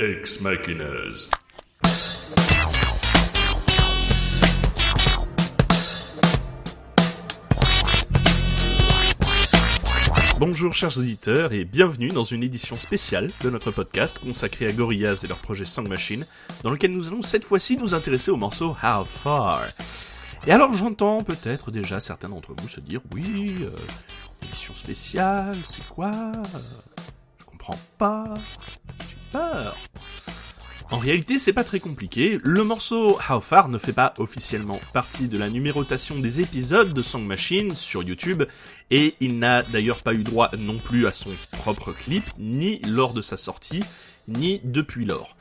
Ex Machinas. Bonjour chers auditeurs et bienvenue dans une édition spéciale de notre podcast consacré à Gorillaz et leur projet Song Machine, dans lequel nous allons cette fois-ci nous intéresser au morceau How Far. Et alors j'entends peut-être déjà certains d'entre vous se dire oui, euh, édition spéciale, c'est quoi? Je comprends pas, En réalité, c'est pas très compliqué. Le morceau How Far ne fait pas officiellement partie de la numérotation des épisodes de Song Machine sur YouTube, et il n'a d'ailleurs pas eu droit non plus à son propre clip, ni lors de sa sortie, ni depuis lors.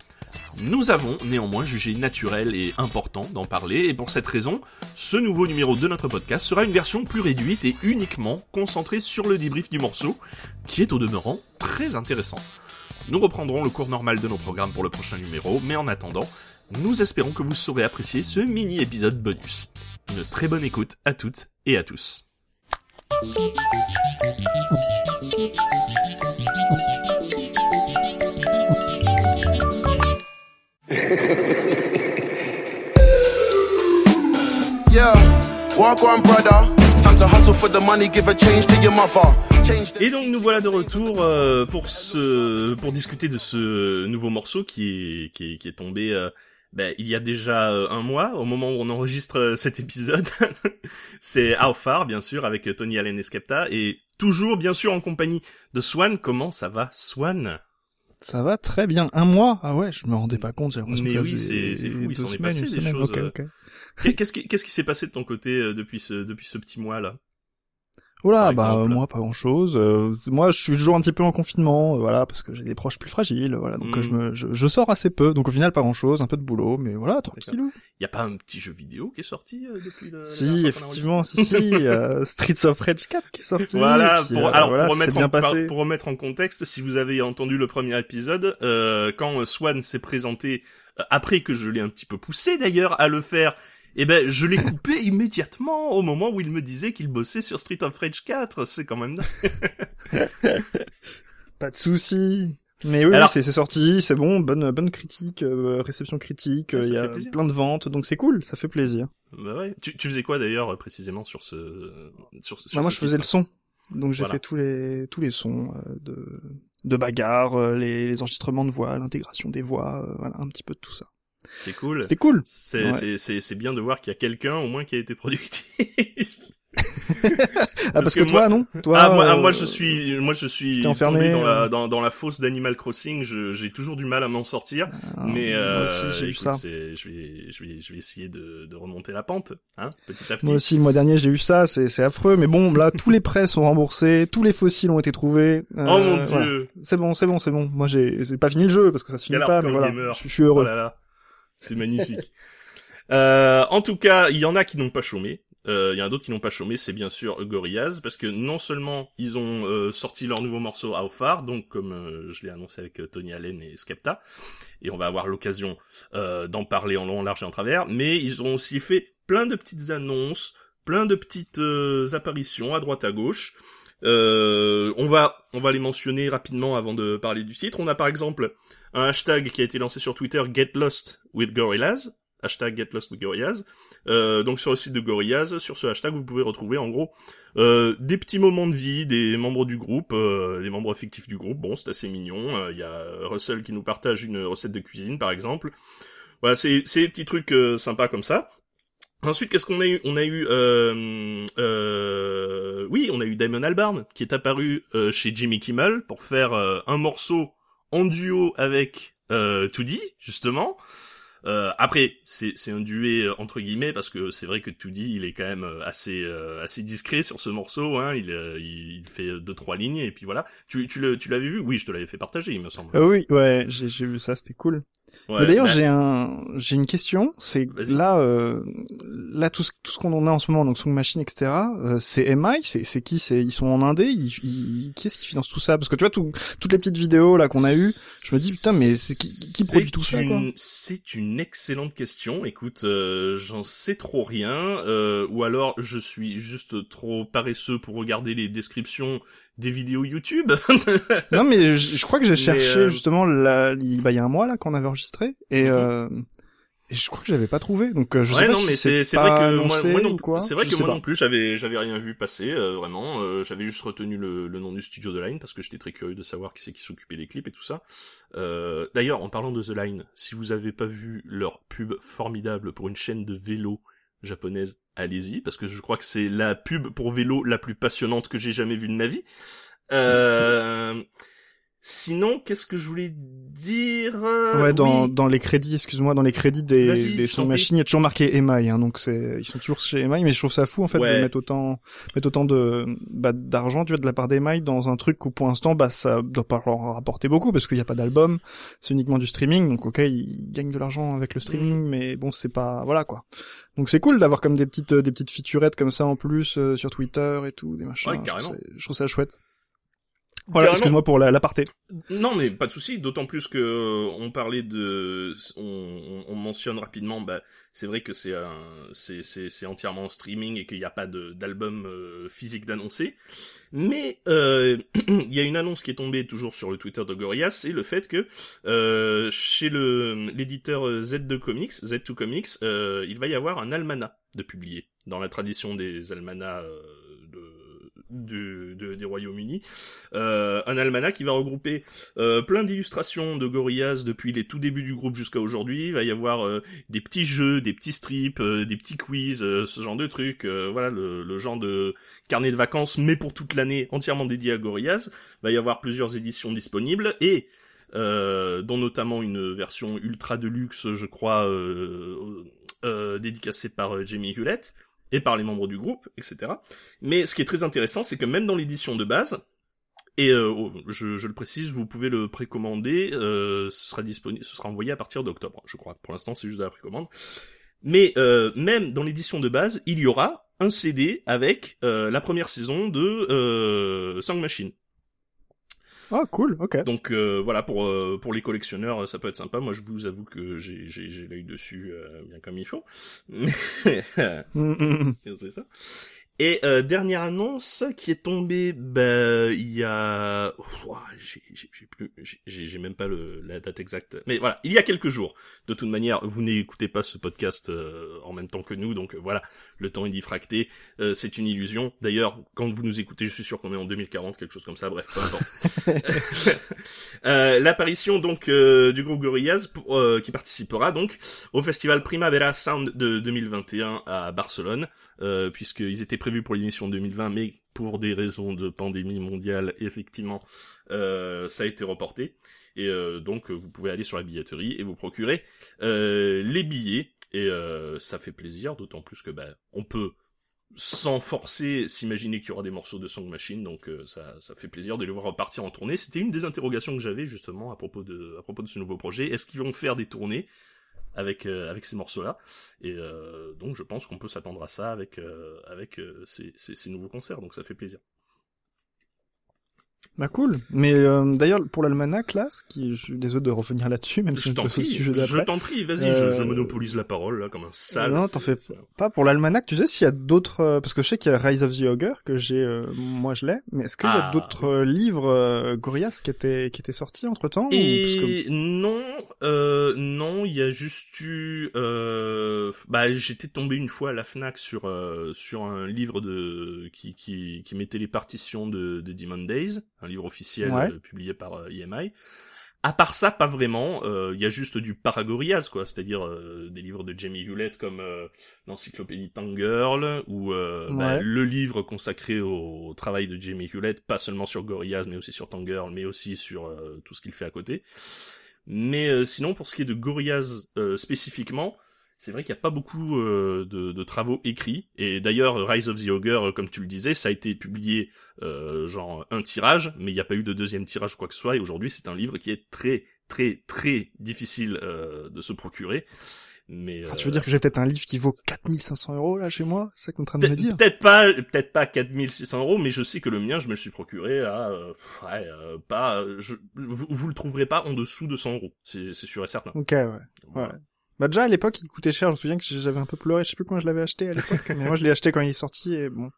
Nous avons néanmoins jugé naturel et important d'en parler, et pour cette raison, ce nouveau numéro de notre podcast sera une version plus réduite et uniquement concentrée sur le débrief du morceau, qui est au demeurant très intéressant. Nous reprendrons le cours normal de nos programmes pour le prochain numéro, mais en attendant, nous espérons que vous saurez apprécier ce mini-épisode bonus. Une très bonne écoute à toutes et à tous. Et donc nous voilà de retour euh, pour ce pour discuter de ce nouveau morceau qui est qui est, qui est tombé euh, ben, il y a déjà euh, un mois au moment où on enregistre euh, cet épisode. C'est How Far bien sûr avec Tony Allen et Skepta et toujours bien sûr en compagnie de Swan. Comment ça va Swan? Ça va très bien. Un mois? Ah ouais, je me rendais pas compte. j'ai l'impression Mais que oui, c'est- fou, il s'en est passé des semaine. choses. Qu'est-ce qui qu'est-ce qui s'est passé de ton côté euh, depuis ce depuis ce petit mois là Oula, par bah exemple moi pas grand chose. moi je suis toujours un petit peu en confinement, euh, voilà, parce que j'ai des proches plus fragiles, voilà. Donc Mm. euh, je me je, je sors assez peu, donc au final pas grand chose, un peu de boulot, mais voilà, tranquillou. Il y a pas un petit jeu vidéo qui est sorti euh, depuis le Si, effectivement, si, si, euh, Streets of Rage 4 qui est sorti. Voilà, pour, euh, alors voilà, pour, remettre en, pour remettre en contexte, si vous avez entendu le premier épisode, euh, quand euh, Swan s'est présenté, euh, après que je l'ai un petit peu poussé d'ailleurs à le faire, eh ben je l'ai coupé immédiatement au moment où il me disait qu'il bossait sur Street of Rage 4, c'est quand même. Pas de souci. Mais oui, Alors- c'est sorti, c'est bon, bonne bonne critique, euh, réception critique, Ouais, euh, il y a plein de ventes, donc c'est cool, ça fait plaisir. Bah ouais. Tu, tu faisais quoi d'ailleurs euh, précisément sur ce sur, ce- sur Bah, moi, ce je faisais le son. Donc, j'ai Voilà. fait tous les, tous les sons, euh, de, de bagarre, les, les enregistrements de voix, l'intégration des voix, euh, voilà, un petit peu de tout ça. C'est cool. C'était cool. C'est Ouais. c'est c'est c'est bien de voir qu'il y a quelqu'un au moins qui a été productif. Ah, parce, que que, toi, non? Toi, ah, moi, ah, euh, moi je suis moi je suis enfermé, tombé dans la euh. dans, dans la fosse d'Animal Crossing, je- j'ai toujours du mal à m'en sortir. ah, mais moi euh, aussi, écoute, ça. je vais je vais je vais essayer de, de remonter la pente, hein, petit à petit. Moi aussi, le mois dernier, j'ai eu ça, c'est, c'est affreux, mais bon, là, tous les prêts sont remboursés, tous les fossiles ont été trouvés. euh, oh mon voilà. dieu. C'est bon, c'est bon, c'est bon. Moi, j'ai, c'est pas fini le jeu, parce que ça se finit pas, mais voilà. Je, je suis heureux. Oh là là. C'est magnifique. euh, en tout cas, il y en a qui n'ont pas chômé. Euh, Il y en a d'autres qui n'ont pas chômé, c'est bien sûr Gorillaz, parce que non seulement ils ont euh, sorti leur nouveau morceau How Far, donc comme euh, je l'ai annoncé avec euh, Tony Allen et Skepta, et on va avoir l'occasion d'en parler en long, en large et en travers, mais ils ont aussi fait plein de petites annonces, plein de petites apparitions à droite à gauche. On va on va les mentionner rapidement avant de parler du titre. On a par exemple un hashtag qui a été lancé sur Twitter, Get Lost with Gorillaz, hashtag Get Lost with Gorillaz. Euh, donc sur le site de Gorillaz, sur ce hashtag, vous pouvez retrouver en gros euh, des petits moments de vie des membres du groupe, euh, des membres fictifs du groupe. Bon, c'est assez mignon. Euh, Il y a Russell qui nous partage une recette de cuisine, par exemple. Voilà, c'est des petits trucs euh, sympas comme ça. Ensuite, qu'est-ce qu'on a eu? On a eu, euh, euh, oui, on a eu Damon Albarn qui est apparu euh, chez Jimmy Kimmel pour faire un morceau en duo avec euh, 2D, justement. Euh, après, c'est un duet euh, entre guillemets parce que c'est vrai que 2D il est quand même euh, assez euh, assez discret sur ce morceau. Hein, il, euh, il fait deux trois lignes et puis voilà. Tu tu l'avais vu? Oui, je te l'avais fait partager, il me semble. Euh, oui, ouais, j'ai vu ça, c'était cool. Ouais, d'ailleurs, j'ai un, j'ai une question. C'est là, euh, là tout ce, tout ce qu'on en a en ce moment, donc Song Machine, etc. euh, c'est MI, c'est, c'est qui? C'est ils sont en indé. Ils, ils, qui est-ce qui finance tout ça? Parce que tu vois, tout, toutes les petites vidéos là qu'on a eues, je me dis putain, mais c'est qui, qui produit tout ça quoi? C'est une excellente question. Écoute, euh, j'en sais trop rien, euh, ou alors je suis juste trop paresseux pour regarder les descriptions des vidéos YouTube. Non, mais je, je crois que j'ai cherché euh, justement là, il, bah, il y a un mois là qu'on avait enregistré et, Mhm. euh, et je crois que j'avais pas trouvé. Donc euh, je sais ouais, pas non, si mais c'est c'est pas vrai que moi, non quoi. C'est vrai Je que sais moi pas. non plus, j'avais j'avais rien vu passer euh, vraiment. Euh, j'avais juste retenu le, le nom du studio The Line parce que j'étais très curieux de savoir qui c'est qui s'occupait des clips et tout ça. Euh, D'ailleurs, en parlant de The Line, si vous avez pas vu leur pub formidable pour une chaîne de vélo japonaise, allez-y parce que je crois que c'est la pub pour vélo la plus passionnante que j'ai jamais vue de ma vie. Euh... Sinon, qu'est-ce que je voulais dire Euh, Ouais, dans, oui. dans les crédits, excuse-moi, dans les crédits des, des je Song t'en prie. Machine, il y a toujours marqué Emai, hein, donc c'est, ils sont toujours chez Emai, mais je trouve ça fou, en fait, Ouais. de mettre autant, mettre autant de, bah, d'argent, tu vois, de la part d'Emai dans un truc où, pour l'instant, bah, ça doit pas leur rapporter beaucoup, parce qu'il n'y a pas d'album, c'est uniquement du streaming, donc ok, ils gagnent de l'argent avec le Mm. streaming, mais bon, c'est pas, voilà, quoi. Donc c'est cool d'avoir comme des petites, des petites featurettes comme ça en plus, euh, sur Twitter et tout, des machins. Ouais, je, trouve carrément. ça, je trouve ça chouette. Voilà, excuse-moi pour la- l'aparté. Non, mais pas de souci. D'autant plus que euh, on parlait de, on, on- on mentionne rapidement. Bah, c'est vrai que c'est c'est c'est c'est entièrement en streaming et qu'il n'y a pas d'album euh, physique d'annoncer. Mais euh, il y a une annonce qui est tombée toujours sur le Twitter de Gorillaz, c'est le fait que euh, chez le l'éditeur Z2 Comics, Z2 Comics, euh, il va y avoir un almanach de publier dans la tradition des almanachs euh, du- de- des Royaumes-Unis. Euh, un almanach qui va regrouper euh, plein d'illustrations de Gorillaz depuis les tout débuts du groupe jusqu'à aujourd'hui. Il va y avoir euh, des petits jeux, des petits strips, euh, des petits quiz, euh, ce genre de trucs. euh, voilà, le, le genre de carnet de vacances, mais pour toute l'année, entièrement dédié à Gorillaz. Il va y avoir plusieurs éditions disponibles et dont notamment une version ultra de luxe, je crois, dédicacée par Jamie Hewlett et par les membres du groupe, etc. Mais ce qui est très intéressant, c'est que même dans l'édition de base, et euh, je, je le précise, vous pouvez le précommander, euh, ce sera disponible, ce sera envoyé à partir d'octobre, je crois. Pour l'instant, c'est juste de la précommande. Mais euh, même dans l'édition de base, il y aura un CD avec euh, la première saison de euh, Song Machine. Ah, cool, ok. Donc euh, voilà pour euh, pour les collectionneurs, ça peut être sympa. Moi, je vous avoue que j'ai j'ai j'ai l'œil dessus euh, bien comme il faut. Mm, mm, mm. c'est ça. Et euh, dernière annonce qui est tombée, bah, il y a, j'ai j'ai- j'ai plus, j'ai- même pas le, la date exacte, mais voilà, il y a quelques jours. De toute manière, vous n'écoutez pas ce podcast euh, en même temps que nous, donc euh, voilà, le temps est diffracté, euh, c'est une illusion. D'ailleurs, quand vous nous écoutez, je suis sûr qu'on est en 2040, quelque chose comme ça. Bref, peu importe. Euh, L'apparition donc euh, du groupe Gorillaz pour- euh, qui participera donc au festival Primavera Sound de 2021 à Barcelone, euh, puisqu'ils étaient prévus pour l'émission 2020, mais pour des raisons de pandémie mondiale, effectivement, euh, ça a été reporté. Et euh, donc vous pouvez aller sur la billetterie et vous procurer euh, les billets. Et ça fait plaisir, d'autant plus que bah, on peut sans forcer s'imaginer qu'il y aura des morceaux de Song Machine, donc ça, ça fait plaisir de les voir repartir en tournée. C'était une des interrogations que j'avais justement à propos de à propos de ce nouveau projet. Est-ce qu'ils vont faire des tournées? Avec euh, avec ces morceaux-là Et euh, donc je pense qu'on peut s'attendre à ça avec euh, avec ces, ces, ces nouveaux concerts, donc ça fait plaisir. Bah cool. Mais euh, d'ailleurs pour l'almanach là, ce qui, je suis désolé de revenir là-dessus, même si Je t'en prie, je t'en prie, vas-y, Euh, je, je monopolise la parole là comme un sale. Non, t'en fais Pas pour l'almanach, tu sais s'il y a d'autres, euh, parce que je sais qu'il y a Rise of the Ogre que j'ai, euh, moi je l'ai, mais est-ce qu'il y a Ah. d'autres euh, livres euh, Gorillaz qui étaient qui étaient sortis entre temps Et non, euh, non, il y a juste eu, euh, bah j'étais tombé une fois à la Fnac sur euh, sur un livre de qui qui qui mettait les partitions de, de Demon Days, un livre officiel Ouais. euh, publié par euh, EMI. À part ça, pas vraiment. euh, Il y a juste du Paragorias, quoi, c'est-à-dire euh, des livres de Jamie Hewlett comme euh, l'encyclopédie Tangirl ou euh, bah, le livre consacré au, au travail de Jamie Hewlett, pas seulement sur Gorillaz, mais aussi sur Tangirl, mais aussi sur euh, tout ce qu'il fait à côté. Mais euh, sinon, pour ce qui est de Gorillaz euh, spécifiquement, c'est vrai qu'il n'y a pas beaucoup euh, de, de, travaux écrits. Et d'ailleurs, Rise of the Ogre, comme tu le disais, ça a été publié euh, genre un tirage, mais il n'y a pas eu de deuxième tirage quoi que ce soit. Et aujourd'hui, c'est un livre qui est très, très, très difficile euh, de se procurer. Mais ah, tu veux dire que j'ai peut-être un livre qui vaut 4500 euros là chez moi? C'est ça que t'es en train de me dire? Peut-être pas, peut-être pas 4600 euros, mais je sais que le mien, je me le suis procuré à, ouais, pas, je, vous, vous, le trouverez pas en dessous de 100 euros, c'est sûr et certain. Ok, ouais. ouais. Bah déjà à l'époque il coûtait cher, je me souviens que j'avais un peu pleuré, je sais plus quand je l'avais acheté à l'époque, mais moi je l'ai acheté quand il est sorti et bon,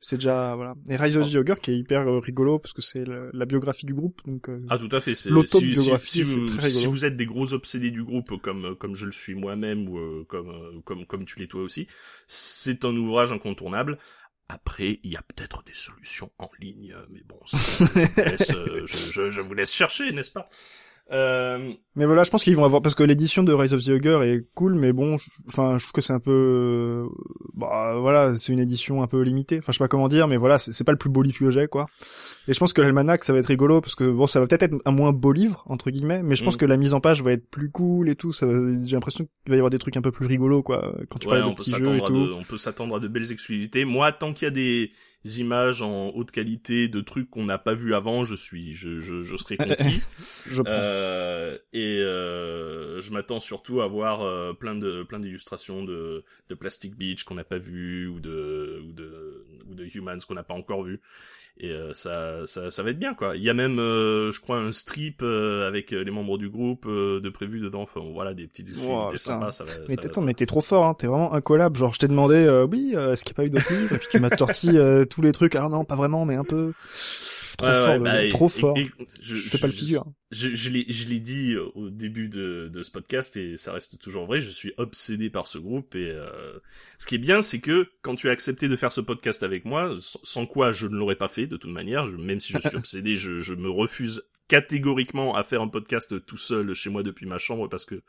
c'est déjà voilà. Et Rise of the Ogre qui est hyper euh, rigolo parce que c'est la biographie du groupe donc euh, Ah tout à fait, c'est l'autobiographie si, si, si, si, vous êtes des gros obsédés du groupe comme comme je le suis moi-même ou euh, comme comme comme tu l'es toi aussi, c'est un ouvrage incontournable. Après, il y a peut-être des solutions en ligne, mais bon, je, vous laisse, je, je, je vous laisse chercher, n'est-ce pas? Euh... Mais voilà, je pense qu'ils vont avoir parce que l'édition de Rise of the Ogre est cool, mais bon, enfin, je trouve que c'est un peu, bah voilà, c'est une édition un peu limitée. Enfin, je sais pas comment dire, mais voilà, c'est pas le plus beau livre que j'ai, quoi. Et je pense que l'almanach, ça va être rigolo parce que bon, ça va peut-être être un moins beau livre entre guillemets, mais je pense mm. que la mise en page va être plus cool et tout. Ça, j'ai l'impression qu'il va y avoir des trucs un peu plus rigolos, quoi, quand tu parles de petits jeux et tout. on peut s'attendre à de belles exclusivités. Moi, tant qu'il y a des images en haute qualité de trucs qu'on n'a pas vu avant, je suis, je, je, je serai conquis. je euh, et euh, je m'attends surtout à voir euh, plein de plein d'illustrations de de Plastic Beach qu'on n'a pas vu ou de ou de ou de Humans qu'on n'a pas encore vu et euh, ça, ça, ça va être bien quoi. Il y a même, euh, je crois, un strip euh, avec les membres du groupe de prévu dedans. Enfin, voilà, des petites exclusivités sympas. Ça va, mais t'es, mais t'es trop fort, hein. T'es vraiment incollable. Genre, je t'ai demandé, oui, est-ce qu'il n'y a pas eu d'autres livres? Et puis tu m'as torti tous les trucs. Ah non, pas vraiment, mais un peu trop fort, bah, trop fort. je, fais pas le figure. Je, je l'ai, je l'ai dit au début de, de ce podcast et ça reste toujours vrai. Je suis obsédé par ce groupe et euh, ce qui est bien, c'est que quand tu as accepté de faire ce podcast avec moi, sans quoi je ne l'aurais pas fait de toute manière. même si je suis obsédé, je, je me refuse catégoriquement à faire un podcast tout seul chez moi depuis ma chambre parce que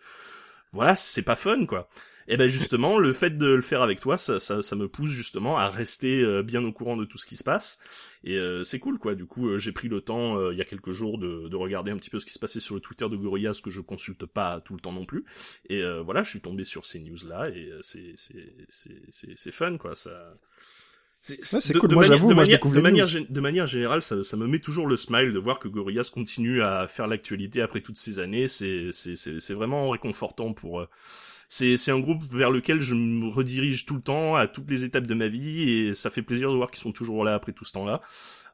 voilà, c'est pas fun quoi. Et ben justement, le fait de le faire avec toi, ça, ça, me pousse justement à rester euh, bien au courant de tout ce qui se passe. Et euh, c'est cool quoi. Du coup, euh, j'ai pris le temps il y a quelques jours de, de, regarder un petit peu ce qui se passait sur le Twitter de Gorillaz que je consulte pas tout le temps non plus. Et voilà, je suis tombé sur ces news là et c'est c'est c'est c'est fun quoi. Ça c'est cool. Moi, j'avoue, de, manière, de, manière, de manière générale, ça, ça, me met toujours le smile de voir que Gorillaz continue à faire l'actualité après toutes ces années. C'est, c'est, c'est, vraiment réconfortant pour, c'est c'est un groupe vers lequel je me redirige tout le temps à toutes les étapes de ma vie et ça fait plaisir de voir qu'ils sont toujours là après tout ce temps-là.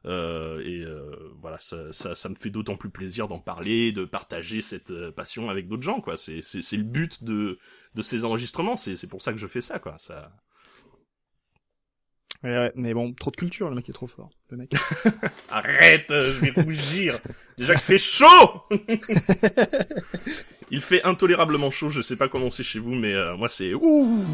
Euh, et euh, voilà, ça, ça, ça, me fait d'autant plus plaisir d'en parler, de partager cette euh, passion avec d'autres gens, quoi. C'est, c'est, c'est le but de, de ces enregistrements. C'est, c'est pour ça que je fais ça, quoi. Ça. Ouais, ouais, mais bon, trop de culture, le mec est trop fort. Le mec. Arrête, je vais rougir. Déjà qu'il fait chaud. Il fait intolérablement chaud, je sais pas comment c'est chez vous, mais euh, moi c'est ouh.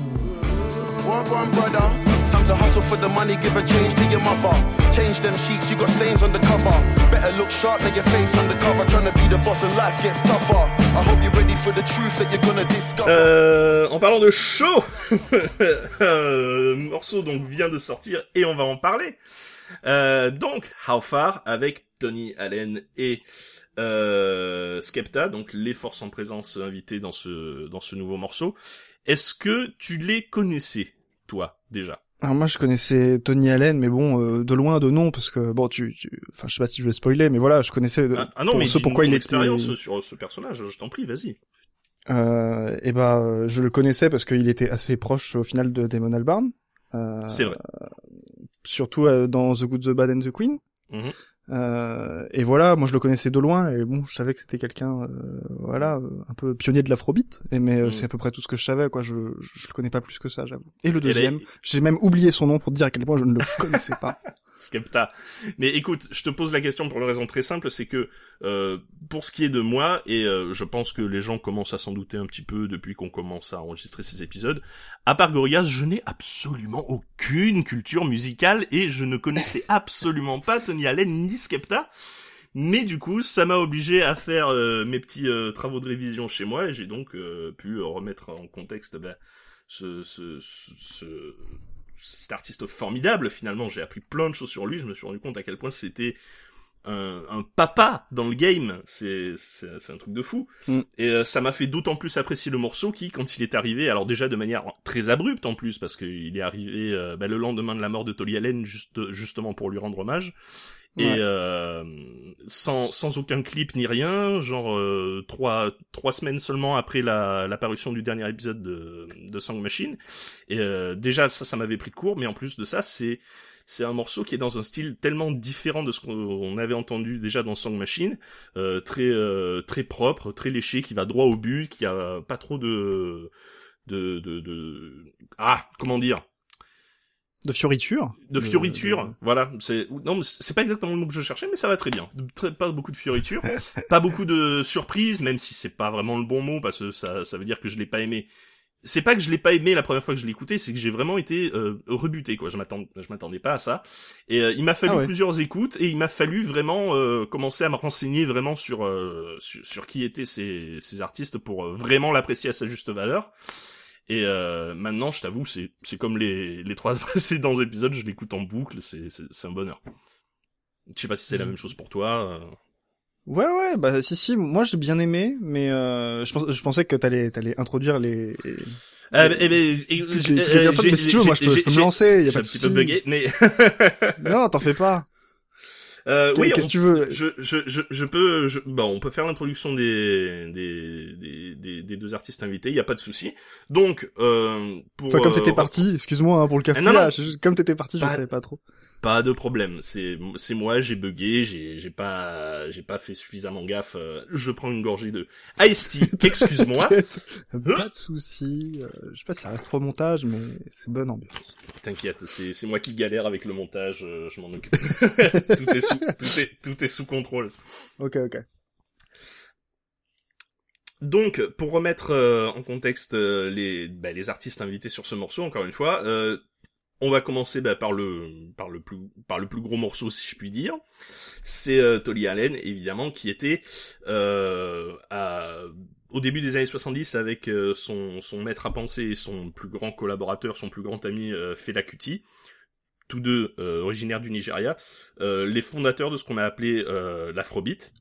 En parlant de chaud, euh, morceau donc vient de sortir et on va en parler. Euh, donc, How Far avec Tony Allen et euh, Skepta, donc les forces en présence invitées dans ce dans ce nouveau morceau. Est-ce que tu les connaissais, toi, déjà? Alors moi je connaissais Tony Allen mais bon euh, de loin de nom parce que bon tu, tu... enfin je sais pas si je vais spoiler mais voilà je connaissais ah, ah non pour mais ce pourquoi il était expérience sur ce personnage je t'en prie vas-y. Euh, et ben je le connaissais parce qu'il était assez proche au final de Damon Albarn. Euh, c'est vrai. surtout euh, dans The Good, The Bad and The Queen. Mm-hmm. Euh, et voilà, moi je le connaissais de loin et bon, je savais que c'était quelqu'un, euh, voilà, un peu pionnier de l'afrobeat. Et mais euh, mm. c'est à peu près tout ce que je savais, quoi. Je, je, le connais pas plus que ça, j'avoue. Et le deuxième, j'ai même oublié son nom pour te dire à quel point je ne le connaissais pas. Skepta. Mais écoute, je te pose la question pour une raison très simple, c'est que euh, pour ce qui est de moi, et euh, je pense que les gens commencent à s'en douter un petit peu depuis qu'on commence à enregistrer ces épisodes, à part Gorillaz, je n'ai absolument aucune culture musicale et je ne connaissais absolument pas Tony Allen ni Skepta. Mais du coup, ça m'a obligé à faire euh, mes petits travaux de révision chez moi et j'ai donc pu remettre en contexte ben, ce, ce, ce cet artiste formidable finalement j'ai appris plein de choses sur lui je me suis rendu compte à quel point c'était un, un papa dans le game, c'est un truc de fou. Mm. Et euh, ça m'a fait d'autant plus apprécier le morceau qui, quand il est arrivé, alors déjà de manière très abrupte en plus, parce qu'il est arrivé euh, bah, le lendemain de la mort de Tolly Allen, juste justement pour lui rendre hommage. Et euh, sans, sans aucun clip ni rien, genre euh, trois trois semaines seulement après la l'apparition du dernier épisode de, de Song Machine. Et euh, déjà ça ça m'avait pris de court, mais en plus de ça c'est c'est un morceau qui est dans un style tellement différent de ce qu'on avait entendu déjà dans Song Machine, euh, très euh, très propre, très léché, qui va droit au but, qui a pas trop de de de, de... ah comment dire? De fioriture. de de- voilà. C'est non, mais c'est pas exactement le mot que je cherchais, mais ça va très bien. Très- pas beaucoup de fioritures, pas beaucoup de surprises, même si c'est pas vraiment le bon mot parce que ça, ça veut dire que je l'ai pas aimé. C'est pas que je l'ai pas aimé la première fois que je l'ai écouté, c'est que j'ai vraiment été euh, rebuté quoi. Je m'attendais, je m'attendais pas à ça. Et euh, il m'a fallu Ah ouais. plusieurs écoutes et il m'a fallu vraiment euh, commencer à me renseigner vraiment sur euh, sur, sur qui étaient ces, ces artistes pour euh, vraiment l'apprécier à sa juste valeur. Et euh, maintenant, je t'avoue, c'est c'est comme les les trois précédents épisodes, je l'écoute en boucle, c'est c'est c'est un bonheur. Je sais pas si c'est la même chose pour toi. euh. Ouais, ouais, bah si, si, moi j'ai bien aimé, mais euh, je, pense, je pensais que t'allais, t'allais introduire les... Bah, eh ben, euh, j'ai- mais si tu veux, moi je peux, je peux me lancer, y a pas de souci. bugué, mais Non, t'en fais pas. Euh, oui, Qu'est-ce que tu veux je, je, je, je peux, je, bon, on peut faire l'introduction des, des, des, des, des deux artistes invités, il y a pas de souci. Donc, euh, pour Enfin, comme t'étais euh, parti, excuse-moi hein, pour le café, Ah, non, non. je- comme t'étais parti, je Pas- savais pas trop. Pas de problème, c'est c'est moi, j'ai bugué, j'ai j'ai pas j'ai pas fait suffisamment gaffe. euh, je prends une gorgée de Ice Tea, excuse-moi. T'inquiète, pas de souci. euh, je sais pas si ça reste au montage, mais c'est bonne ambiance. T'inquiète, c'est c'est moi qui galère avec le montage, euh, je m'en occupe. tout est sous tout est tout est sous contrôle. Ok, ok. Donc, pour remettre euh, en contexte euh, les bah, les artistes invités sur ce morceau, encore une fois, euh, on va commencer bah, par le par le plus par le plus gros morceau, si je puis dire. C'est euh, Tolly Allen, évidemment, qui était euh, au début des années 70 avec euh, son, son maître à penser et son plus grand collaborateur, son plus grand ami Fela Kuti, tous deux originaires du Nigeria, les fondateurs de ce qu'on a appelé l'afrobeat.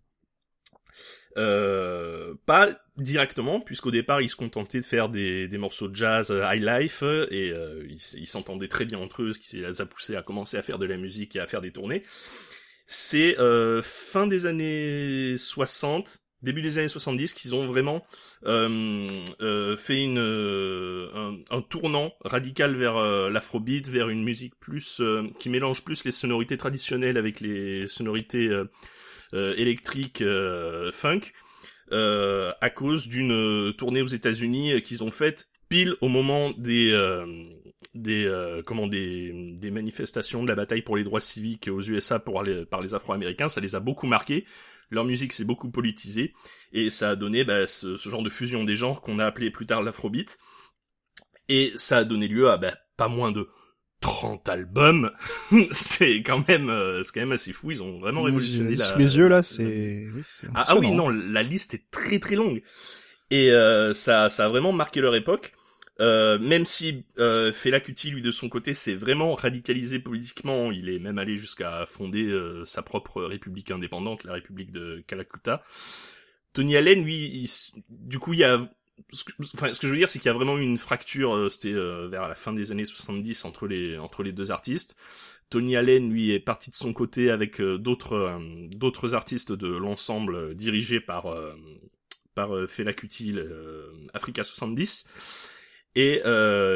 Euh, pas directement, puisqu'au départ ils se contentaient de faire des, des morceaux de jazz euh, high life et euh, ils s'entendaient très bien entre eux, ce qui les a poussés à commencer à faire de la musique et à faire des tournées. C'est fin des années 60, début des années 70 qu'ils ont vraiment euh, euh, fait une, un, un tournant radical vers l'afrobeat, vers une musique plus qui mélange plus les sonorités traditionnelles avec les sonorités euh, électriques euh, funk, euh, à cause d'une tournée aux États-Unis qu'ils ont faite pile au moment des euh, des comment des, des manifestations de la bataille pour les droits civiques aux USA pour par les Afro-Américains, ça les a beaucoup marqués. Leur musique s'est beaucoup politisée et ça a donné bah, ce, ce genre de fusion des genres qu'on a appelé plus tard l'afrobeat. Et ça a donné lieu à bah, pas moins de 30 albums. c'est quand même euh, c'est quand même assez fou, ils ont vraiment révolutionné la Sous mes yeux, là, la- c'est... Oui, ah, ah oui, non, la liste est très très longue. Et euh, ça, ça a vraiment marqué leur époque. Euh, même si euh, Fela Kuti, lui, de son côté, s'est vraiment radicalisé politiquement, il est même allé jusqu'à fonder euh, sa propre république indépendante, la République de Calcutta. Tony Allen, lui, il du coup, il y a... ce que- Enfin, ce que je veux dire, c'est qu'il y a vraiment eu une fracture, euh, c'était euh, vers la fin des années 70 entre les, entre les deux artistes. Tony Allen, lui, est parti de son côté avec euh, d'autres d'autres artistes de l'ensemble euh, dirigé par par Fela Kuti, Africa 70, et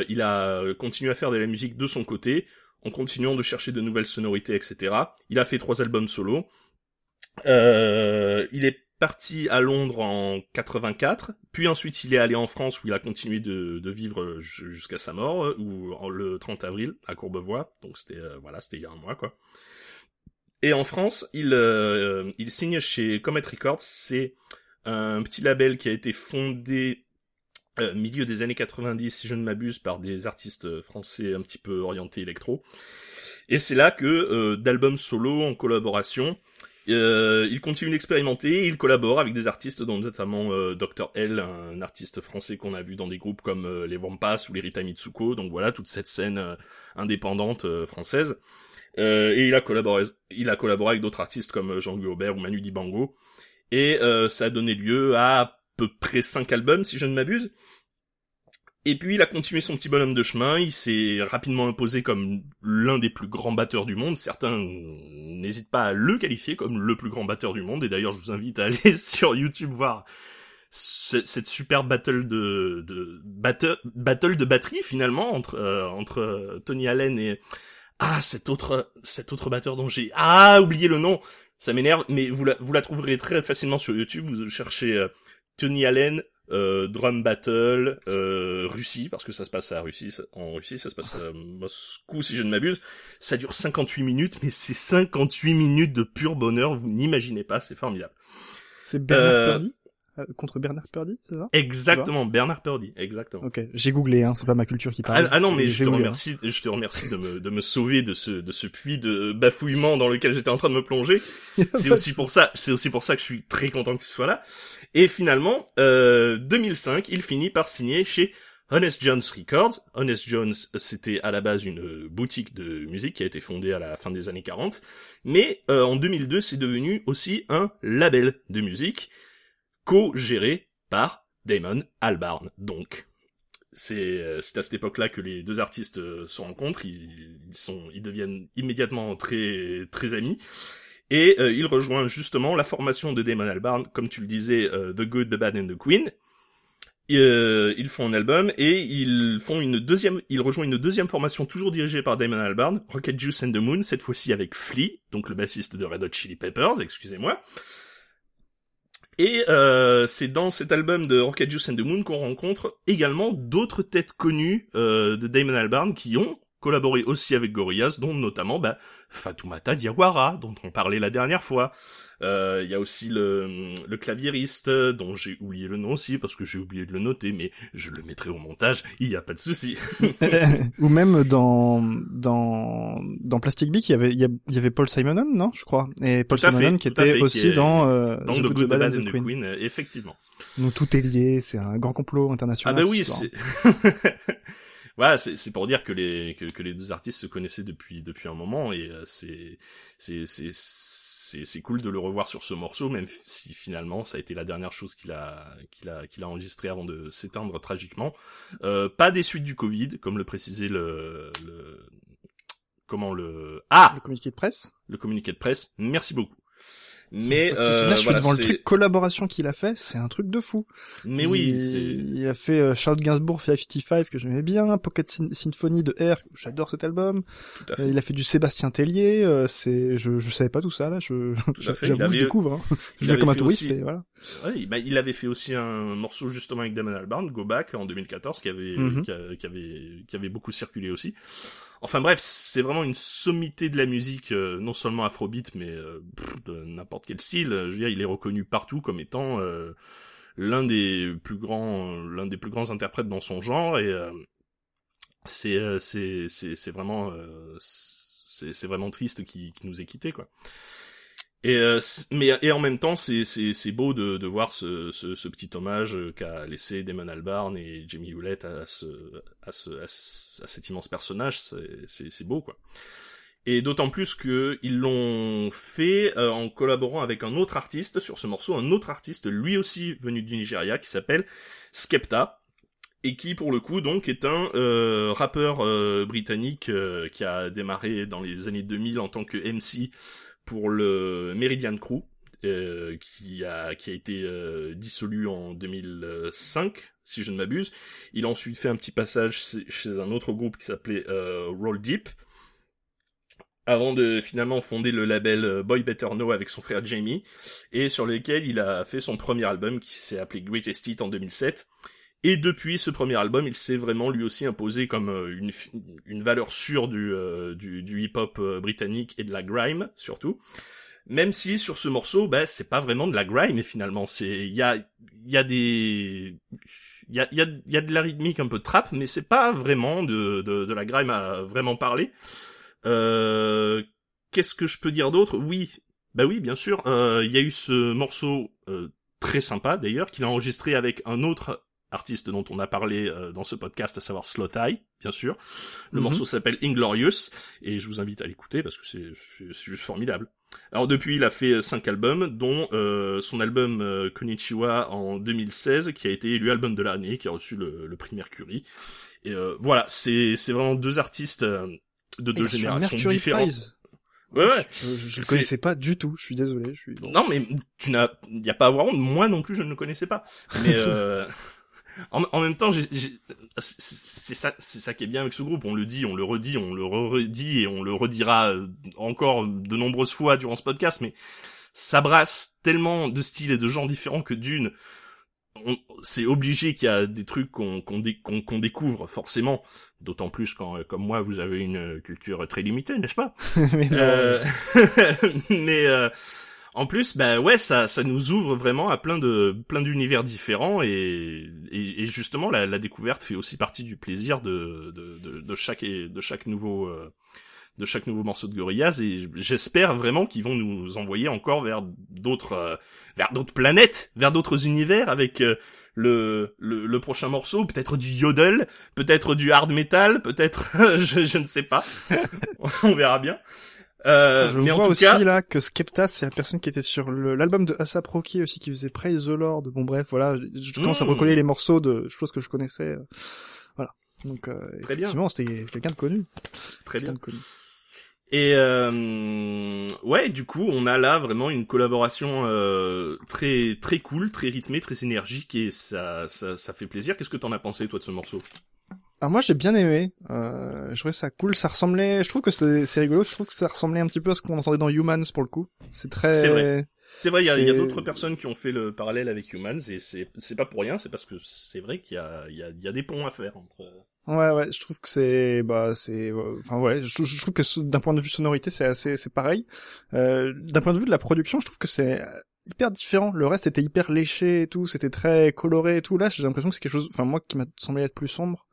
il a continué à faire de la musique de son côté, en continuant de chercher de nouvelles sonorités, etc. Il a fait trois albums solo. Il est parti à Londres en 84, puis ensuite il est allé en France où il a continué de, de vivre ju- jusqu'à sa mort, euh, ou le 30 avril à Courbevoie, donc c'était euh, voilà, c'était il y a un mois quoi. Et en France, il euh, il signe chez Comet Records, c'est un petit label qui a été fondé euh, milieu des années 90, si je ne m'abuse, par des artistes français un petit peu orientés électro. Et c'est là que, euh, d'albums solo en collaboration, euh, il continue d'expérimenter, il collabore avec des artistes, dont notamment euh, Dr. L, un artiste français qu'on a vu dans des groupes comme euh, les Wampas ou les Rita Mitsuko, donc voilà, toute cette scène euh, indépendante française. Et il a collaboré, il avec d'autres artistes comme Jean-Louis Aubert ou Manu Dibango. Et ça a donné lieu à à peu près cinq albums, si je ne m'abuse. Et puis il a continué son petit bonhomme de chemin, il s'est rapidement imposé comme l'un des plus grands batteurs du monde. Certains n'hésitent pas à le qualifier comme le plus grand batteur du monde. Et d'ailleurs, je vous invite à aller sur YouTube voir cette super battle de, de battle, battle de batterie finalement entre euh, entre Tony Allen et ah cet autre cet autre batteur dont j'ai ah oublié le nom. Ça m'énerve, mais vous la vous la trouverez très facilement sur YouTube. Vous cherchez euh, Tony Allen euh, drum battle euh, Russie parce que ça se passe à Russie en Russie ça se passe à Moscou si je ne m'abuse. Ça dure 58 minutes mais c'est 58 minutes de pur bonheur vous n'imaginez pas c'est formidable. C'est Bernard Purdy euh, contre Bernard Purdy, c'est ça? Exactement, Bernard Purdy, exactement. Ok, j'ai googlé, hein, c'est pas ma culture qui parle. Ah, ah non, mais je te remercie, je te remercie de me de me sauver de ce de ce puits de bafouillement dans lequel j'étais en train de me plonger. c'est aussi pour ça, c'est aussi pour ça que je suis très content que tu sois là. Et finalement, euh, 2005, il finit par signer chez Honest Jones Records. Honest Jones, c'était à la base une boutique de musique qui a été fondée à la fin des années 40, mais euh, en 2002, c'est devenu aussi un label de musique co-géré par Damon Albarn. Donc, c'est euh, à cette époque-là que les deux artistes euh, se rencontrent, ils, sont ils deviennent immédiatement très très amis. Et euh, il rejoint justement la formation de Damon Albarn, comme tu le disais, The Good, The Bad and The Queen. ils font un album et ils font une deuxième, ils rejoignent une deuxième formation toujours dirigée par Damon Albarn, Rocket Juice and the Moon, cette fois-ci avec Flea, donc le bassiste de Red Hot Chili Peppers, excusez-moi. Et euh, c'est dans cet album de Rocket Juice and the Moon qu'on rencontre également d'autres têtes connues euh, de Damon Albarn qui ont collaboré aussi avec Gorillaz, dont notamment bah, Fatoumata Diawara, dont on parlait la dernière fois. Euh, il y a aussi le, le claviériste, dont j'ai oublié le nom aussi, parce que j'ai oublié de le noter, mais je le mettrai au montage, il n'y a pas de souci. Ou même dans dans dans Plastic Beak, il y avait il y avait Paul Simonon, non, je crois, et Paul Simonon qui était aussi dans euh, dans The, Good, Bad, and the Queen. effectivement. Donc tout est lié, c'est un grand complot international. Ah bah oui, c'est voilà, c'est pour dire que les que, que, les deux artistes se connaissaient depuis depuis un moment et euh, c'est c'est c'est c'est cool de le revoir sur ce morceau, même si finalement ça a été la dernière chose qu'il a qu'il a qu'il a enregistré avant de s'éteindre tragiquement. Euh, pas des suites du Covid, comme le précisait le, le comment le ah le communiqué de presse. Le communiqué de presse. Merci beaucoup. Mais euh, là, je suis devant le truc collaboration qu'il a fait, c'est un truc de fou. Mais oui, il a fait euh, Charles Gainsbourg 55 que j'aimais bien, Pocket Symphony de R, j'adore cet album. Tout à fait. Euh, il a fait du Sébastien Tellier, euh, c'est je je savais pas tout ça là, je j'avoue je découvre. Hein. Je comme un touriste et voilà. Ouais, bah, il avait fait aussi un morceau justement avec Damon Albarn, Go Back en 2014 qui avait mhm. qui, avait qui avait beaucoup circulé aussi. Enfin bref, c'est vraiment une sommité de la musique, euh, non seulement afrobeat, mais euh, de n'importe quel style. Je veux dire, il est reconnu partout comme étant euh, l'un des plus grands, l'un des plus grands interprètes dans son genre, et c'est c'est c'est vraiment c'est vraiment triste qui nous ait quitté quoi. Et euh, mais et en même temps, c'est c'est beau de de voir ce ce, ce petit hommage qu'a laissé Damon Albarn et Jamie Hewlett à ce à ce à, cet immense personnage. C'est c'est beau quoi. Et d'autant plus que ils l'ont fait euh, en collaborant avec un autre artiste sur ce morceau, un autre artiste lui aussi venu du Nigeria qui s'appelle Skepta et qui pour le coup donc est un euh, rappeur britannique qui a démarré dans les années 2000 en tant que MC pour le Meridian Crew, euh, qui a qui a été euh, dissolu en 2005 si je ne m'abuse. Il a ensuite fait un petit passage chez un autre groupe qui s'appelait euh, Roll Deep avant de finalement fonder le label Boy Better Know avec son frère Jamie et sur lequel il a fait son premier album qui s'est appelé Greatest Hit en 2007 et depuis ce premier album, il s'est vraiment lui aussi imposé comme euh, une, une valeur sûre du, euh, du, du hip-hop euh, britannique et de la grime surtout. Même si sur ce morceau, bah c'est pas vraiment de la grime finalement c'est il y a y a des il y a, y, a, y a de la rythmique un peu de trap, mais c'est pas vraiment de, de, de la grime à vraiment parler. Euh, Qu'est-ce que je peux dire d'autre? Oui, bah oui, bien sûr. Il y a eu ce morceau très sympa d'ailleurs qu'il a enregistré avec un autre artiste dont on a parlé euh, dans ce podcast, à savoir Slot Eye, bien sûr. Le Mhm. morceau s'appelle Inglorious, et je vous invite à l'écouter parce que c'est juste formidable. Alors depuis, il a fait euh, cinq albums, dont euh, son album euh, Konichiwa en 2016, qui a été élu album de l'année, qui a reçu le, le prix Mercury. Et euh, voilà, c'est c'est vraiment deux artistes euh, de deux générations différentes. Prize. Ouais, ouais. Je, je, je le connaissais pas du tout. Je suis désolé. Je suis. Non, mais tu n'as, y a pas à honte. Moi non plus, je ne le connaissais pas. Mais euh, en, en même temps, c'est ça, c'est ça qui est bien avec ce groupe. On le dit, on le redit, on le redit et on le redira euh, encore de nombreuses fois durant ce podcast. Mais ça brasse tellement de styles et de genres différents que d'une, c'est obligé qu'il y a des trucs qu'on qu'on dé- découvre forcément. D'autant plus quand, euh, comme moi, vous avez une culture très limitée, n'est-ce pas? Mais euh, mais euh, en plus, bah ouais, ça, ça nous ouvre vraiment à plein de plein d'univers différents et, et, justement la, découverte fait aussi partie du plaisir de de, de, chaque de chaque nouveau euh, de chaque nouveau morceau de Gorillaz et j'espère vraiment qu'ils vont nous envoyer encore vers d'autres euh, vers d'autres planètes, vers d'autres univers avec euh, le, le, prochain morceau, peut-être du yodel, peut-être du hard metal, peut-être je ne sais pas. On verra bien. Euh, je mais vois en tout aussi cas, là que Skepta, c'est la personne qui était sur l'album de Asap Rocky aussi, qui faisait Praise the Lord. Bon bref, voilà, je, je commence à Mm. recoller les morceaux de choses que je connaissais. euh, Voilà. Donc euh, Très effectivement, c'était quelqu'un de connu. très bien. De connu. Et euh, ouais, du coup, on a là vraiment une collaboration euh, très très cool, très rythmée, très énergique et ça ça, ça fait plaisir. Qu'est-ce que t'en as pensé toi de ce morceau? Alors moi j'ai bien aimé, euh, je trouvais ça cool, ça ressemblait, je trouve que c'est c'est rigolo, je trouve que ça ressemblait un petit peu à ce qu'on entendait dans Humans pour le coup. C'est très C'est vrai. C'est vrai, il y a, d'autres personnes qui ont fait le parallèle avec Humans et c'est pas pour rien, c'est parce que c'est vrai qu'il y a il y a il y a des ponts à faire entre. Ouais ouais, je trouve que c'est bah c'est euh, enfin ouais, je, je trouve que d'un point de vue sonorité, c'est assez c'est pareil. Euh, d'un point de vue de la production, je trouve que c'est hyper différent. Le reste était hyper léché et tout, c'était très coloré et tout. Là, j'ai l'impression que c'est quelque chose enfin moi qui m'a semblé être plus sombre.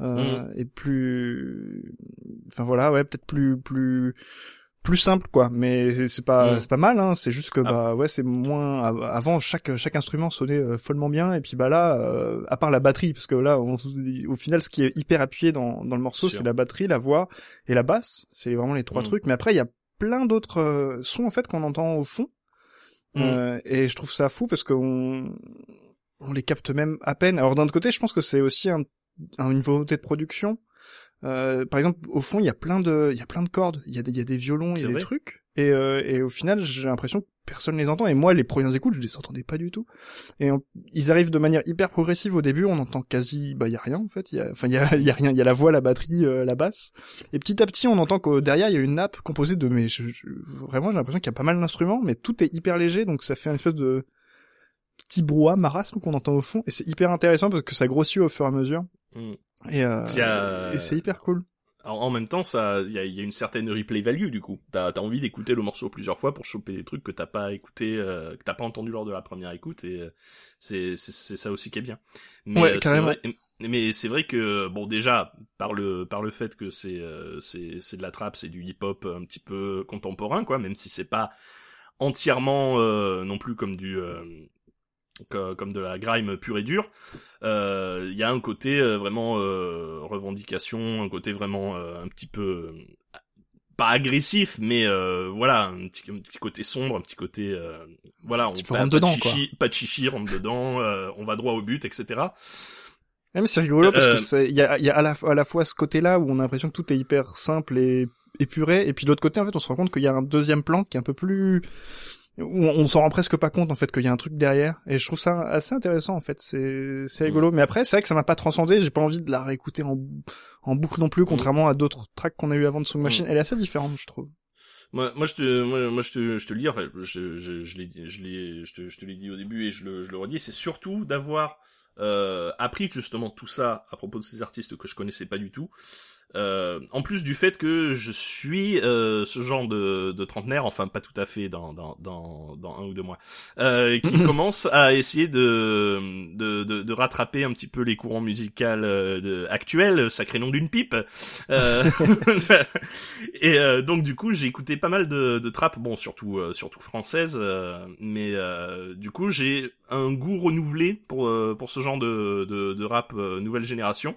Euh, et plus enfin voilà ouais peut-être plus plus plus simple quoi. Mais c'est- pas Mm. c'est pas mal hein. C'est juste que Ah. bah ouais c'est moins av- avant chaque chaque instrument sonnait euh, follement bien. Et puis bah là euh, à part la batterie parce que là on- au final ce qui est hyper appuyé dans dans le morceau c'est la batterie la voix et la basse. C'est vraiment les trois Mm. trucs. Mais après il y a plein d'autres euh, sons en fait qu'on entend au fond. Mm. Euh, et je trouve ça fou parce qu'on on les capte même à peine. Alors d'un autre côté je pense que c'est aussi un- une volonté de production euh, par exemple, au fond, il y a plein de, il y a plein de cordes, il y a des, il y a des violons, il y a des trucs, et, euh, et au final, j'ai l'impression que personne les entend. Et moi, les premières écoutes, je les entendais pas du tout. Et on- ils arrivent de manière hyper progressive au début. On entend quasi, bah, il y a rien en fait. Il y a, enfin, il y a, y a rien. Il y a la voix, la batterie, euh, la basse. Et petit à petit, on entend que derrière, il y a une nappe composée de, mais je- je- vraiment, j'ai l'impression qu'il y a pas mal d'instruments, mais tout est hyper léger, donc ça fait une espèce de petit brouhaha, marasme qu'on entend au fond. Et c'est hyper intéressant parce que ça grossit au fur et à mesure. Mm. Et, euh, et c'est hyper cool. En, en même temps, ça, il y a, il y a une certaine replay value du coup. T'as as envie d'écouter le morceau plusieurs fois pour choper des trucs que t'as pas écouté, euh, que t'as pas entendu lors de la première écoute, et euh, c'est c'est ça aussi qui est bien. Mais Ouais, euh, carrément. vrai- mais c'est vrai que bon déjà par le par le fait que c'est euh, c'est c'est de la trap, c'est du hip hop un petit peu contemporain quoi, même si c'est pas entièrement euh, non plus comme du euh, co- comme de la grime pure et dure. Euh, Il y a un côté euh, vraiment euh, revendication, un côté vraiment euh, un petit peu euh, pas agressif, mais euh, voilà un petit, un petit côté sombre, un petit côté euh, voilà, on petit peu pas, de dedans, chichi, pas de chichi, rentre dedans, euh, on va droit au but, etc. Même c'est rigolo parce Euh, que c'est il y a, y a à, la, à la fois ce côté-là où on a l'impression que tout est hyper simple et épuré, et puis de l'autre côté en fait on se rend compte qu'il y a un deuxième plan qui est un peu plus où on, on s'en rend presque pas compte en fait qu'il y a un truc derrière. Et je trouve ça assez intéressant en fait. C'est c'est rigolo. Mais après c'est vrai que ça m'a pas transcendé. J'ai pas envie de la réécouter en en boucle non plus, contrairement à d'autres tracks qu'on a eu avant de Song Machine. Elle est assez différente je trouve. Moi, moi, je te, moi, moi, je te, je te le dis, enfin, je, je, je l'ai, je l'ai, je te, je te l'ai dit au début et je le, je le redis, c'est surtout d'avoir euh, appris justement tout ça à propos de ces artistes que je connaissais pas du tout, Euh, en plus du fait que je suis euh, ce genre de, de trentenaire, enfin pas tout à fait dans dans dans, dans un ou deux mois, euh, qui commence à essayer de, de, de de rattraper un petit peu les courants musicaux euh, actuels, sacré nom d'une pipe. Euh, et euh, donc du coup j'ai écouté pas mal de, de trap, bon surtout surtout française, mais du coup j'ai un goût renouvelé pour pour ce genre de de, de rap nouvelle génération.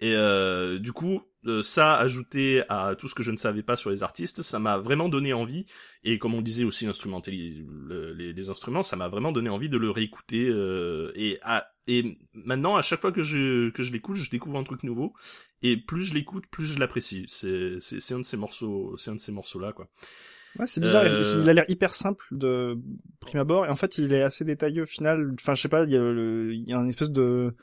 Et euh, du coup, euh, ça ajouté à tout ce que je ne savais pas sur les artistes, ça m'a vraiment donné envie. Et comme on disait aussi les, les, instruments, ça m'a vraiment donné envie de le réécouter. Euh, et, et maintenant, à chaque fois que je que je l'écoute, je découvre un truc nouveau. Et plus je l'écoute, plus je l'apprécie. C'est c'est un de ces morceaux, c'est un de ces morceaux là quoi. Ouais, c'est bizarre. Il a l'air hyper simple de prime abord, et en fait, il est assez détaillé au final. Enfin, je sais pas, il y a, il y a une espèce de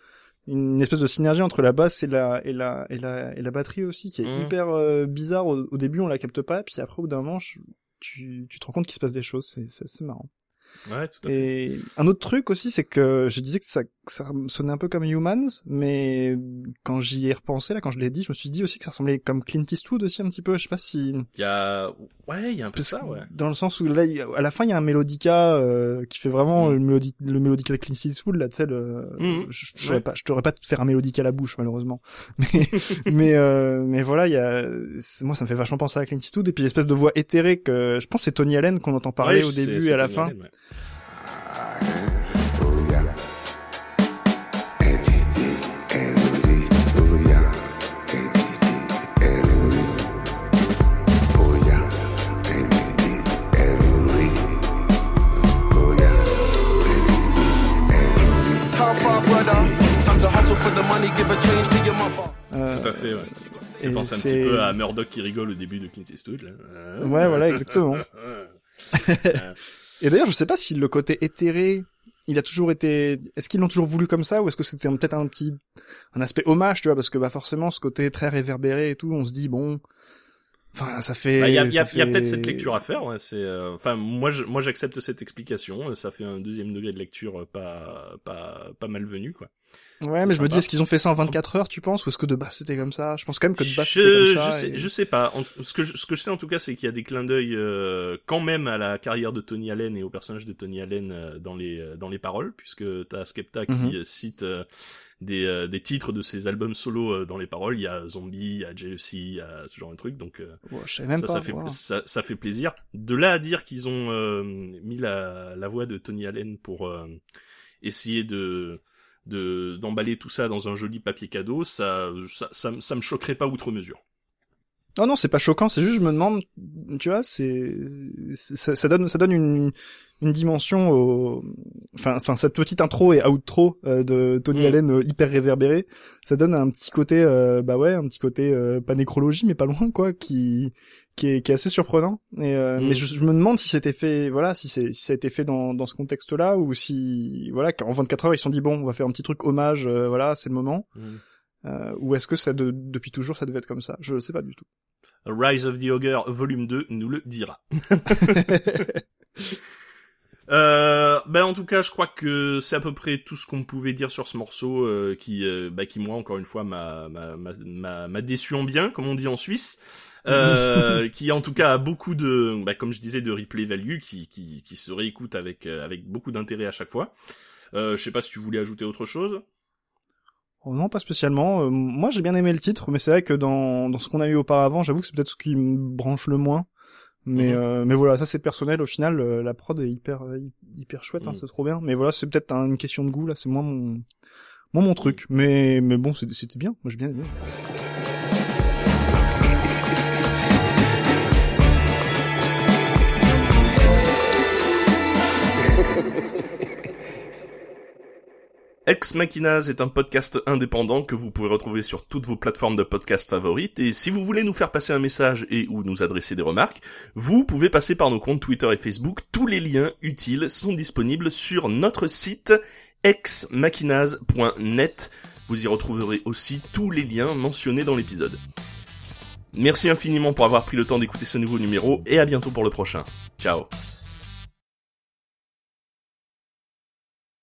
une espèce de synergie entre la basse et la et la et la et la batterie aussi qui est mmh. hyper euh, bizarre. Au, début on la capte pas puis après au bout d'un moment tu tu te rends compte qu'il se passe des choses. C'est c'est marrant Ouais, tout à et fait. un autre truc aussi, c'est que je disais que ça, ça sonnait un peu comme Humans, mais quand j'y ai repensé, là, quand je l'ai dit, je me suis dit aussi que ça ressemblait comme Clint Eastwood aussi un petit peu. Je sais pas si. Il y a, ouais, il y a un peu ça, ouais. Dans le sens où là, à la fin, il y a un mélodica euh, qui fait vraiment mm. le, mélodi le mélodica de Clint Eastwood, là, tu sais, le... Mm. je, je, pas, je t'aurais pas faire un mélodica à la bouche, malheureusement. Mais, mais, euh, mais voilà, il y a, moi, ça me fait vachement penser à Clint Eastwood et puis l'espèce de voix éthérée que je pense c'est Tony Allen qu'on entend parler au début et à la fin. Tout à fait, ouais. Je pense un petit peu à Murdoch qui rigole au début de Clint Eastwood, là. Ouais, voilà, exactement. Et d'ailleurs, je sais pas si le côté éthéré, il a toujours été. Est-ce qu'ils l'ont toujours voulu comme ça, ou est-ce que c'était peut-être un petit, un aspect hommage, tu vois, parce que bah forcément, ce côté très réverbéré et tout, on se dit bon, Enfin, ça fait. Bah, il y a, y a, y a peut-être cette lecture à faire. Ouais, c'est. Euh, enfin, moi, je, moi, j'accepte cette explication. Ça fait un deuxième degré de lecture pas, pas, pas malvenu, quoi. Ouais, mais je me dis, est-ce qu'ils ont fait ça en 24 heures, tu penses, ou est-ce que de base c'était comme ça? Je pense quand même que de base c'était comme ça. Je sais, je sais pas. ce que je, ce que je sais en tout cas, c'est qu'il y a des clins d'œil euh, quand même à la carrière de Tony Allen et au personnage de Tony Allen euh, dans les dans les paroles, puisque t'as Skepta qui mhm. cite des, euh, des titres de ses albums solo euh, dans les paroles. Il y a Zombie, il y a Jealousy, il y a ce genre de truc. Donc euh, même ça, pas, ça, fait, ça, ça, fait plaisir. De là à dire qu'ils ont mis la, la voix de Tony Allen pour essayer de de d'emballer tout ça dans un joli papier cadeau, ça ça, ça, ça me choquerait pas outre mesure. Non non, c'est pas choquant, c'est juste je me demande, tu vois, c'est ça, ça donne ça donne une une dimension au enfin enfin cette petite intro et outro euh, de Tony mm. Allen euh, hyper réverbéré ça donne un petit côté euh, bah ouais un petit côté pas nécrologie mais pas loin quoi qui qui est, qui est assez surprenant. Et mm. mais je, me demande si c'était fait voilà si c'est si ça a été fait dans dans ce contexte là ou si voilà en 24 heures ils se sont dit bon on va faire un petit truc hommage voilà c'est le moment. Mm. ou est-ce que ça de, depuis toujours ça devait être comme ça? Je sais pas du tout. Rise of the Ogre volume 2 nous le dira. Euh, ben en tout cas, je crois que c'est à peu près tout ce qu'on pouvait dire sur ce morceau euh, qui, euh, bah, qui moi encore une fois m'a m'a déçu en bien, comme on dit en Suisse, euh, qui en tout cas a beaucoup de, bah, comme je disais, de replay value, qui qui, qui se réécoute avec avec beaucoup d'intérêt à chaque fois. je sais pas si tu voulais ajouter autre chose. Oh non, pas spécialement. moi, j'ai bien aimé le titre, mais c'est vrai que dans, dans ce qu'on a eu auparavant, j'avoue que c'est peut-être ce qui me branche le moins. Mais mhm. euh, mais voilà, ça c'est personnel. Au final, euh, la prod est hyper euh, hyper chouette, hein, mhm. c'est trop bien. Mais voilà, c'est peut-être une question de goût là. C'est moi mon moi mon truc. Mais mais bon, c'était bien. Moi j'ai bien aimé. Ex Machinas est un podcast indépendant que vous pouvez retrouver sur toutes vos plateformes de podcast favorites et si vous voulez nous faire passer un message et ou nous adresser des remarques, vous pouvez passer par nos comptes Twitter et Facebook. Tous les liens utiles sont disponibles sur notre site exmachinas.net. Vous y retrouverez aussi tous les liens mentionnés dans l'épisode. Merci infiniment pour avoir pris le temps d'écouter ce nouveau numéro et à bientôt pour le prochain. Ciao